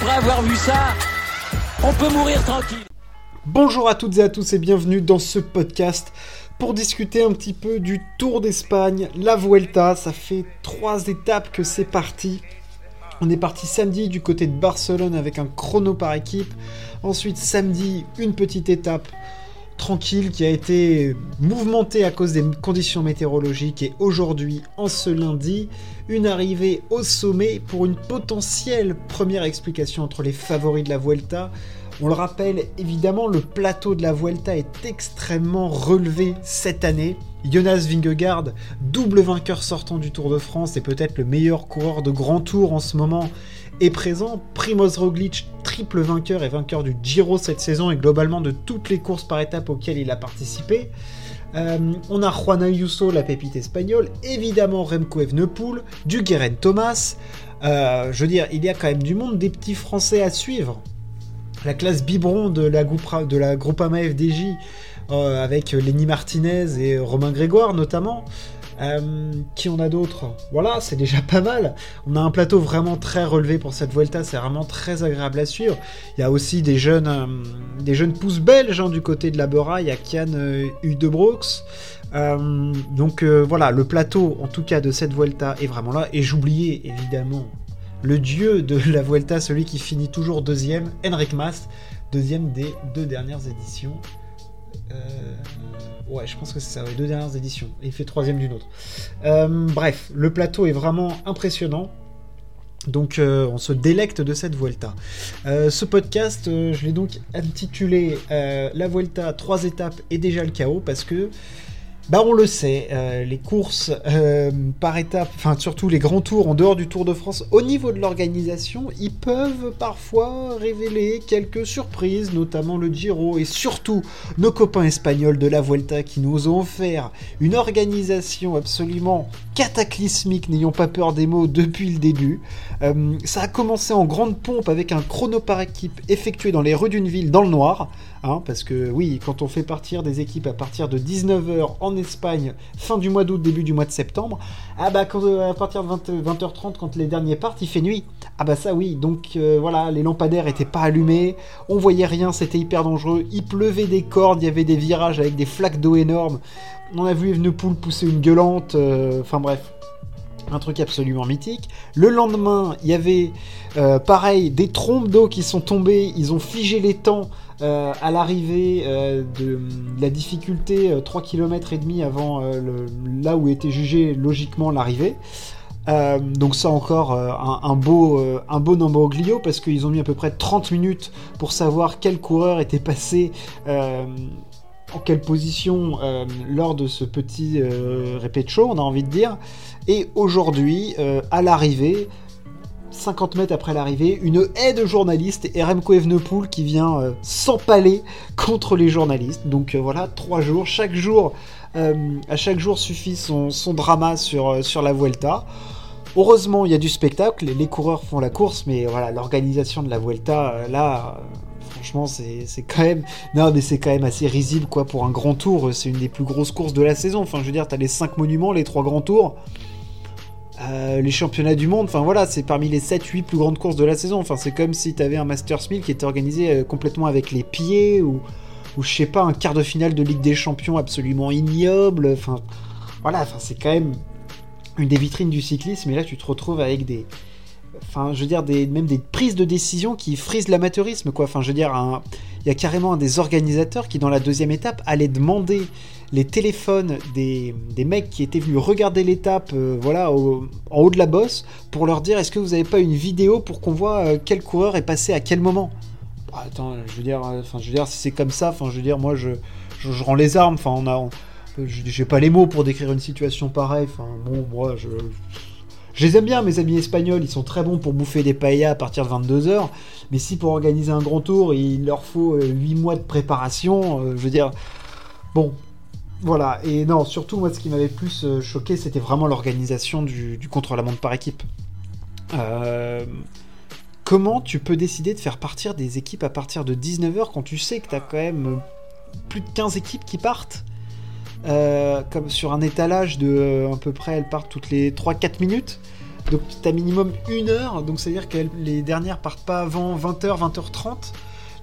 après avoir vu ça, on peut mourir tranquille. Bonjour à toutes et à tous et bienvenue dans ce podcast pour discuter un petit peu du Tour d'Espagne, la Vuelta. Ça fait trois étapes que c'est parti. On est parti samedi du côté de Barcelone avec un chrono par équipe. Ensuite, samedi, une petite étape tranquille qui a été mouvementée à cause des conditions météorologiques. Et aujourd'hui, en ce lundi, une arrivée au sommet pour une potentielle première explication entre les favoris de la Vuelta. On le rappelle, évidemment, le plateau de la Vuelta est extrêmement relevé cette année. Jonas Vingegaard, double vainqueur sortant du Tour de France et peut-être le meilleur coureur de grand tour en ce moment, est présent. Primoz Roglic, triple vainqueur et vainqueur du Giro cette saison et globalement de toutes les courses par étapes auxquelles il a participé. Euh, on a Juan Ayuso, la pépite espagnole, évidemment Remco Evenepoel, du Guerin Thomas. Euh, je veux dire, il y a quand même du monde, des petits Français à suivre la classe biberon de la, de la Groupama FDJ euh, avec Lenny Martinez et Romain Grégoire notamment. Euh, qui on a d'autres? Voilà, c'est déjà pas mal. On a un plateau vraiment très relevé pour cette Vuelta, c'est vraiment très agréable à suivre. Il y a aussi des jeunes, euh, des jeunes pousses belges hein, du côté de la Bora, il y a Kian euh, Brooks. donc voilà, le plateau en tout cas de cette Vuelta est vraiment là. Et j'oubliais évidemment le dieu de la Vuelta, celui qui finit toujours deuxième, Henrik Mas, deuxième des deux dernières éditions. Euh, ouais, je pense que c'est ça, les deux dernières éditions. Et il fait troisième d'une autre. Euh, bref, le plateau est vraiment impressionnant. Donc euh, on se délecte de cette Vuelta. ce podcast, je l'ai donc intitulé La Vuelta, trois étapes et déjà le chaos parce que bah on le sait, euh, les courses euh, par étapes, enfin surtout les grands tours en dehors du Tour de France, au niveau de l'organisation, ils peuvent parfois révéler quelques surprises, notamment le Giro et surtout nos copains espagnols de la Vuelta qui nous ont offert une organisation absolument cataclysmique, n'ayons pas peur des mots, depuis le début. Euh, ça a commencé en grande pompe avec un chrono par équipe effectué dans les rues d'une ville dans le noir, hein, parce que oui, quand on fait partir des équipes à partir de 19h en Espagne, fin du mois d'août, début du mois de septembre, ah bah quand, euh, à partir de 20, h 30 quand les derniers partent, il fait nuit. Ah bah ça oui, donc euh, voilà, les lampadaires étaient pas allumés, on voyait rien, c'était hyper dangereux, il pleuvait des cordes, il y avait des virages avec des flaques d'eau énormes, on a vu Evenepoel pousser une gueulante, euh, enfin bref, un truc absolument mythique. Le lendemain, il y avait euh, pareil des trompes d'eau qui sont tombées, ils ont figé les temps euh, à l'arrivée de, la difficulté 3 km et demi avant là où était jugé logiquement l'arrivée. donc ça encore un, beau un beau parce qu'ils ont mis à peu près 30 minutes pour savoir quel coureur était passé en quelle position euh, lors de ce petit euh, show, on a envie de dire. Et aujourd'hui, euh, à l'arrivée, 50 mètres après l'arrivée, une haie de journalistes et Remco Evenepoel qui vient euh, s'empaler contre les journalistes. Donc voilà, trois jours, chaque jour, à chaque jour suffit son, drama sur, sur la Vuelta. Heureusement, il y a du spectacle, les coureurs font la course, mais voilà, l'organisation de la Vuelta, là, franchement, c'est quand même. Non, mais c'est quand même assez risible, quoi, pour un grand tour. C'est une des plus grosses courses de la saison. Enfin, je veux dire, t'as les 5 monuments, les 3 grands tours. Euh, les championnats du monde, enfin voilà, c'est parmi les 7-8 plus grandes courses de la saison. Enfin, c'est comme si t'avais un Masters 1000 qui était organisé euh, complètement avec les pieds ou, ou je sais pas, un quart de finale de Ligue des Champions absolument ignoble. Enfin, voilà, enfin, c'est quand même une des vitrines du cyclisme. Et là, tu te retrouves avec des, enfin, je veux dire, des, même des prises de décision qui frisent l'amateurisme, quoi. Enfin, je veux dire, il y a carrément un des organisateurs qui, dans la deuxième étape, allait demander les téléphones des, mecs qui étaient venus regarder l'étape, euh, voilà, en haut de la bosse, pour leur dire est-ce que vous n'avez pas une vidéo pour qu'on voit euh, quel coureur est passé à quel moment? Bah, Attends, je veux dire, euh, enfin, je veux dire, si c'est comme ça, enfin, je veux dire, moi, je, je, rends les armes, enfin, on a, j'ai pas les mots pour décrire une situation pareille, enfin, bon, moi, je je les aime bien, mes amis espagnols, ils sont très bons pour bouffer des paellas à partir de 22h, mais si pour organiser un grand tour, il leur faut 8 euh, mois de préparation, euh, je veux dire, bon, voilà, et non, surtout moi ce qui m'avait plus euh, choqué, c'était vraiment l'organisation du, contre-la-montre par équipe. comment tu peux décider de faire partir des équipes à partir de 19h quand tu sais que tu as quand même plus de 15 équipes qui partent? Euh, comme sur un étalage de euh, à peu près, elles partent toutes les 3-4 minutes. Donc tu as minimum une heure, donc c'est-à-dire que les dernières partent pas avant 20h, 20h30.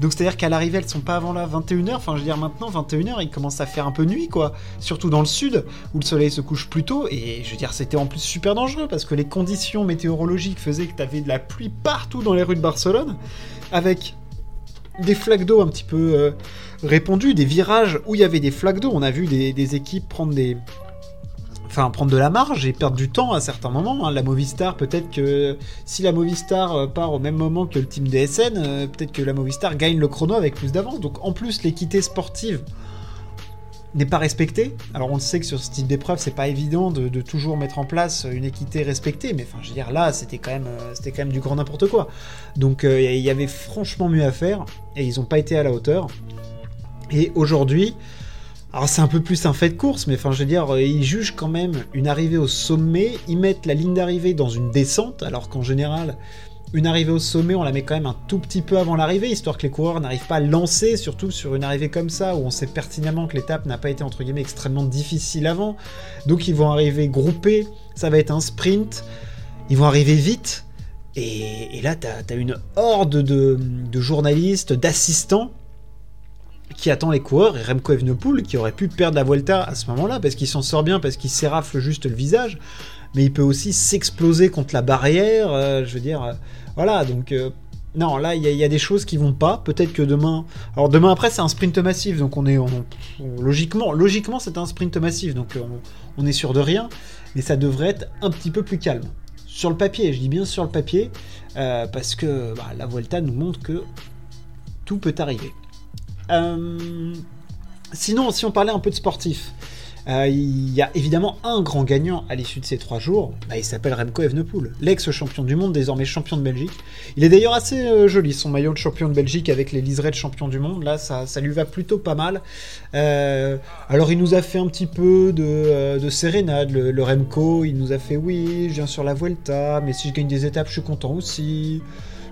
Donc c'est-à-dire qu'à l'arrivée, elles sont pas avant là 21h. Enfin, je veux dire, maintenant, 21h, il commence à faire un peu nuit, quoi. Surtout dans le sud, où le soleil se couche plus tôt. Et je veux dire, c'était en plus super dangereux, parce que les conditions météorologiques faisaient que tu avais de la pluie partout dans les rues de Barcelone, avec des flaques d'eau un petit peu euh, répandues, des virages où il y avait des flaques d'eau. On a vu des équipes prendre des, enfin prendre de la marge et perdre du temps à certains moments. Hein. La Movistar, peut-être que si la Movistar euh, part au même moment que le team DSN, euh, peut-être que la Movistar gagne le chrono avec plus d'avance. Donc en plus, l'équité sportive n'est pas respectée. Alors on sait que sur ce type d'épreuve, c'est pas évident de, toujours mettre en place une équité respectée, mais enfin je veux dire là, c'était quand même, euh, du grand n'importe quoi. Donc il y avait franchement mieux à faire et ils n'ont pas été à la hauteur. Et aujourd'hui, alors c'est un peu plus un fait de course, mais enfin je veux dire, euh, ils jugent quand même une arrivée au sommet, ils mettent la ligne d'arrivée dans une descente, alors qu'en général, une arrivée au sommet, on la met quand même un tout petit peu avant l'arrivée, histoire que les coureurs n'arrivent pas à lancer, surtout sur une arrivée comme ça, où on sait pertinemment que l'étape n'a pas été entre guillemets extrêmement difficile avant. Donc ils vont arriver groupés, ça va être un sprint, ils vont arriver vite, et, là t'as as une horde de journalistes, d'assistants qui attend les coureurs et Remco Evenepoel qui aurait pu perdre la Vuelta à ce moment-là parce qu'il s'en sort bien, parce qu'il s'érafle juste le visage, mais il peut aussi s'exploser contre la barrière, euh, je veux dire, euh, voilà, donc euh, non, là il y, a des choses qui vont pas, peut-être que demain, alors demain après c'est un sprint massif, donc on est, logiquement, c'est un sprint massif, donc on, est sûr de rien, mais ça devrait être un petit peu plus calme. Sur le papier, je dis bien sur le papier, parce que bah, la Vuelta nous montre que tout peut arriver. Euh, sinon, si on parlait un peu de sportif, euh, il y a évidemment un grand gagnant à l'issue de ces trois jours. Bah, il s'appelle Remco Evenepoel, l'ex-champion du monde, désormais champion de Belgique. Il est d'ailleurs assez euh, joli, son maillot de champion de Belgique avec les liserés de champion du monde. Là, ça, lui va plutôt pas mal. alors, il nous a fait un petit peu de, de sérénade, le, le, Remco. Il nous a fait oui, je viens sur la Vuelta, mais si je gagne des étapes, je suis content aussi.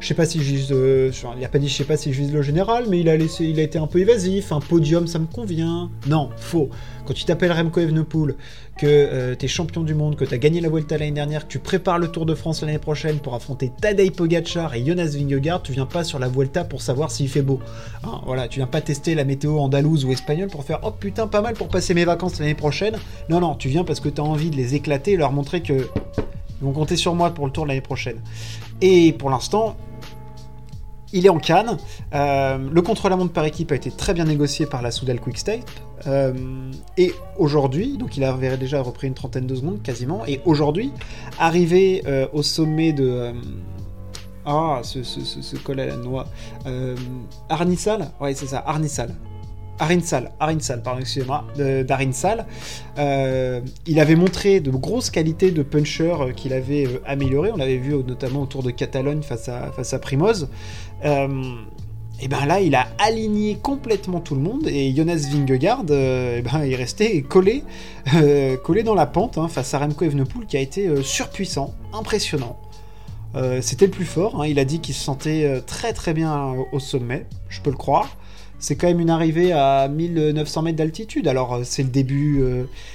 Je sais pas si. Euh, il a pas je sais pas si le général, mais il a laissé, il a été un peu évasif. Un podium, ça me convient. Non, faux. Quand tu t'appelles Remco Evenepoel, que euh, tu es champion du monde, que tu as gagné la Vuelta l'année dernière, que tu prépares le Tour de France l'année prochaine pour affronter Tadej Pogacar et Jonas Vingegaard, tu viens pas sur la Vuelta pour savoir s'il fait beau. Hein, voilà, tu viens pas tester la météo andalouse ou espagnole pour faire oh putain pas mal pour passer mes vacances l'année prochaine. Non non, tu viens parce que tu as envie de les éclater et leur montrer que ils vont compter sur moi pour le tour de l'année prochaine. Et pour l'instant, il est en Cannes. Euh, le contre-la-montre par équipe a été très bien négocié par la Soudal Quickstep. Euh, et aujourd'hui, donc il avait déjà repris une trentaine de secondes quasiment. Et aujourd'hui, arrivé euh, au sommet de. ah, ce, col à la noix. Arnissal Ouais, c'est ça, Arnissal. Arinsal, Arinsal, pardon, excusez-moi, d'Arinsal. il avait montré de grosses qualités de puncher qu'il avait amélioré. On l'avait vu notamment autour de Catalogne face à, face à Primoz. Euh, et ben là, il a aligné complètement tout le monde et Jonas Vingegaard, euh, et ben, il restait collé, euh, collé dans la pente hein, face à Remco Evenepoel qui a été surpuissant, impressionnant. C'était le plus fort. Hein. il a dit qu'il se sentait très très bien au sommet. Je peux le croire. C'est quand même une arrivée à 1900 mètres d'altitude. Alors c'est le début,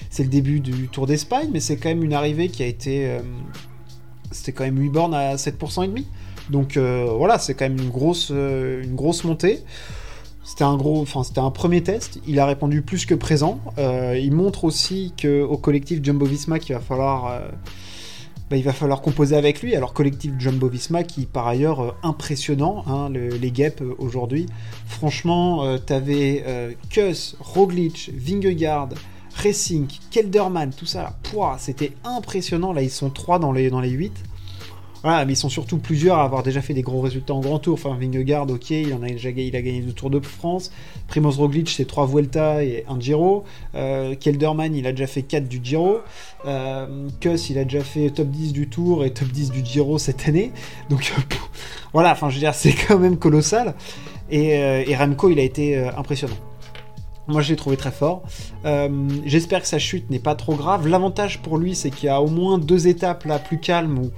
c'est le début du Tour d'Espagne, mais c'est quand même une arrivée qui a été, c'était quand même 8 bornes à 7% et demi. Donc euh, voilà, c'est quand même une grosse, euh, une grosse montée. C'était un gros, enfin c'était un premier test. Il a répondu plus que présent. Euh, il montre aussi que au collectif Jumbo Visma qu'il va falloir, bah, il va falloir composer avec lui. Alors collectif Jumbo Visma qui par ailleurs impressionnant, hein, les guêpes aujourd'hui. Franchement, t'avais Kuss, Roglic, Vingegaard. Racing, Kelderman, tout ça, c'était impressionnant. Là, ils sont trois dans les, dans les 8. Voilà, mais ils sont surtout plusieurs à avoir déjà fait des gros résultats en grand tour. Enfin, Vingegaard, ok, il, en a déjà, il a gagné deux Tours de France. Primoz Roglic, c'est trois Vuelta et un Giro. Euh, Kelderman, il a déjà fait 4 du Giro. Euh, Kuss, il a déjà fait top 10 du Tour et top 10 du Giro cette année. Donc voilà, enfin, je veux dire, c'est quand même colossal. Et, euh, et Remco, il a été euh, impressionnant. Moi, je l'ai trouvé très fort. J'espère que sa chute n'est pas trop grave. L'avantage pour lui, c'est qu'il y a au moins deux étapes là plus calmes où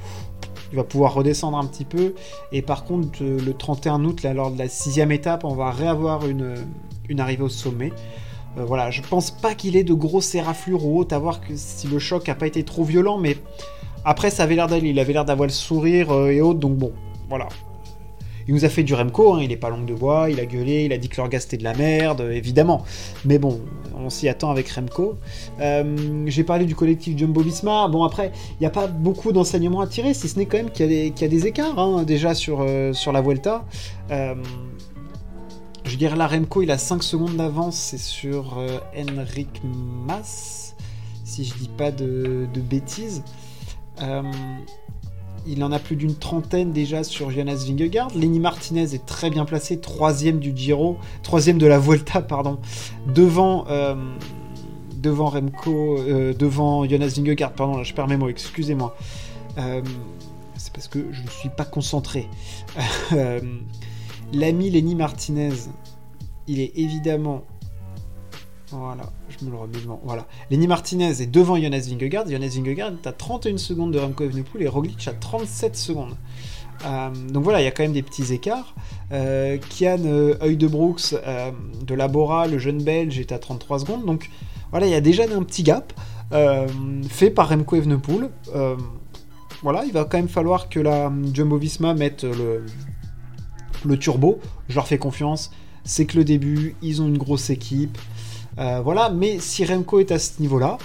il va pouvoir redescendre un petit peu. Et par contre, euh, le 31 août, lors de la sixième étape, on va réavoir une, arrivée au sommet. Euh, voilà, je pense pas qu'il ait de grosses éraflures ou autres, à voir que si le choc n'a pas été trop violent, mais Après, ça avait l'air d'aller, il avait l'air d'avoir le sourire et autres, donc bon, voilà. Il nous a fait du Remco, hein, il est pas long de bois, il a gueulé, il a dit que leur gaz c'était de la merde, évidemment. Mais bon, on s'y attend avec Remco. Euh, j'ai parlé du collectif Jumbo Visma. Bon, après, il n'y a pas beaucoup d'enseignements à tirer, si ce n'est quand même qu'il y, a des écarts hein, déjà sur, euh, sur la Vuelta. Euh, je dirais la Remco, il a 5 secondes d'avance, c'est sur Henrik Mas, si je dis pas de bêtises. Il en a plus d'une trentaine déjà sur Jonas Vingegaard. Lenny Martinez est très bien placé, troisième du Giro, troisième de la Vuelta, pardon, devant, euh, devant Remco, euh, devant Jonas Vingegaard, pardon, je perds mes mots, excusez-moi. Euh, c'est parce que je ne suis pas concentré. L'ami Lenny Martinez, il est évidemment voilà, je me le remets devant. Voilà. Lenny Martinez est devant Jonas Vingegaard. Jonas Vingegaard est à 31 secondes de Remco Evenepoel et Roglic à 37 secondes. Euh, donc voilà, il y a quand même des petits écarts. Euh, Kian euh, de Brooks euh, de Labora, le jeune belge, est à 33 secondes. Donc voilà, il y a déjà un petit gap fait par Remco Evenepoel. voilà, il va quand même falloir que la Jumbo Visma mette le, le turbo. Je leur fais confiance. C'est que le début, ils ont une grosse équipe. Euh, voilà, mais si Remco est à ce niveau-là,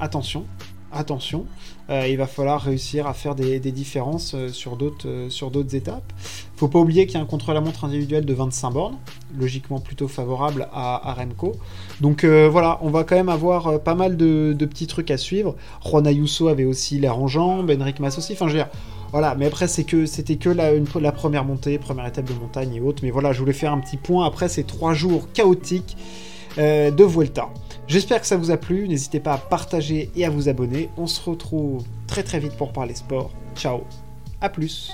attention, attention, euh, il va falloir réussir à faire des, différences euh, sur d'autres sur d'autres étapes. Faut pas oublier qu'il y a un contre-la-montre individuel de 25 bornes, logiquement plutôt favorable à, Remco. Donc voilà, on va quand même avoir pas mal de, petits trucs à suivre. Juan Ayuso avait aussi l'air en jambes, Enric Mas aussi. Enfin, je voilà, mais après, c'est que c'était que la, première montée, première étape de montagne et autres. Mais voilà, je voulais faire un petit point après ces trois jours chaotiques euh, de Vuelta. J'espère que ça vous a plu, n'hésitez pas à partager et à vous abonner. On se retrouve très très vite pour parler sport. Ciao, à plus